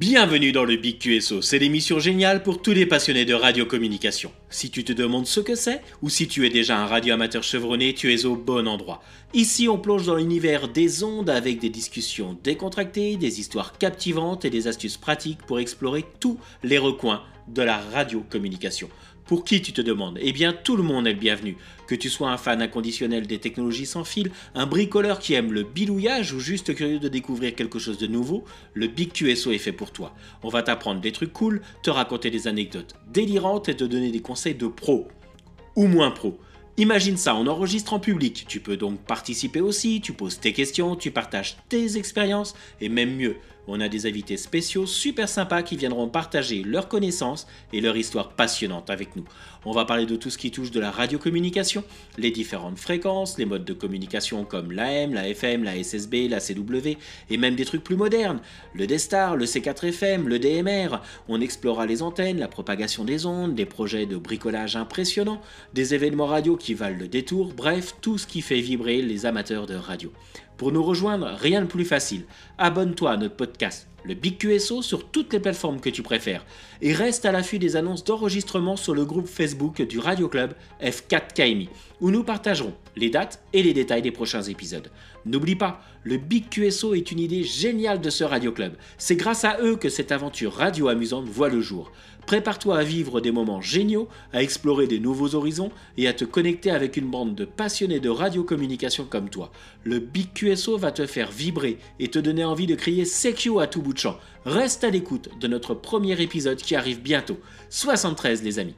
Bienvenue dans le Big QSO, c'est l'émission géniale pour tous les passionnés de radiocommunication. Si tu te demandes ce que c'est, ou si tu es déjà un radioamateur chevronné, tu es au bon endroit. Ici, on plonge dans l'univers des ondes avec des discussions décontractées, des histoires captivantes et des astuces pratiques pour explorer tous les recoins de la radiocommunication. Pour qui tu te demandes? Eh bien, tout le monde est le bienvenu. Que tu sois un fan inconditionnel des technologies sans fil, un bricoleur qui aime le bilouillage ou juste curieux de découvrir quelque chose de nouveau, le Big QSO est fait pour toi. On va t'apprendre des trucs cool, te raconter des anecdotes délirantes et te donner des conseils de pro. Ou moins pro. Imagine ça, on enregistre en public. Tu peux donc participer aussi, tu poses tes questions, tu partages tes expériences et même mieux, on a des invités spéciaux super sympas qui viendront partager leurs connaissances et leur histoire passionnante avec nous. On va parler de tout ce qui touche de la radiocommunication, les différentes fréquences, les modes de communication comme l'AM, la FM, la SSB, la CW et même des trucs plus modernes, le D-Star, le C4FM, le DMR. On explorera les antennes, la propagation des ondes, des projets de bricolage impressionnants, des événements radio qui valent le détour, bref, tout ce qui fait vibrer les amateurs de radio. Pour nous rejoindre, rien de plus facile. Abonne-toi à notre podcast, le Big QSO, sur toutes les plateformes que tu préfères. Et reste à l'affût des annonces d'enregistrement sur le groupe Facebook du Radio Club F4KMI, où nous partagerons les dates et les détails des prochains épisodes. N'oublie pas, le Big QSO est une idée géniale de ce Radio Club. C'est grâce à eux que cette aventure radio amusante voit le jour. Prépare-toi à vivre des moments géniaux, à explorer des nouveaux horizons et à te connecter avec une bande de passionnés de radiocommunication comme toi. Le Big Va te faire vibrer et te donner envie de crier Sekio à tout bout de champ. Reste à l'écoute de notre premier épisode qui arrive bientôt. 73 les amis.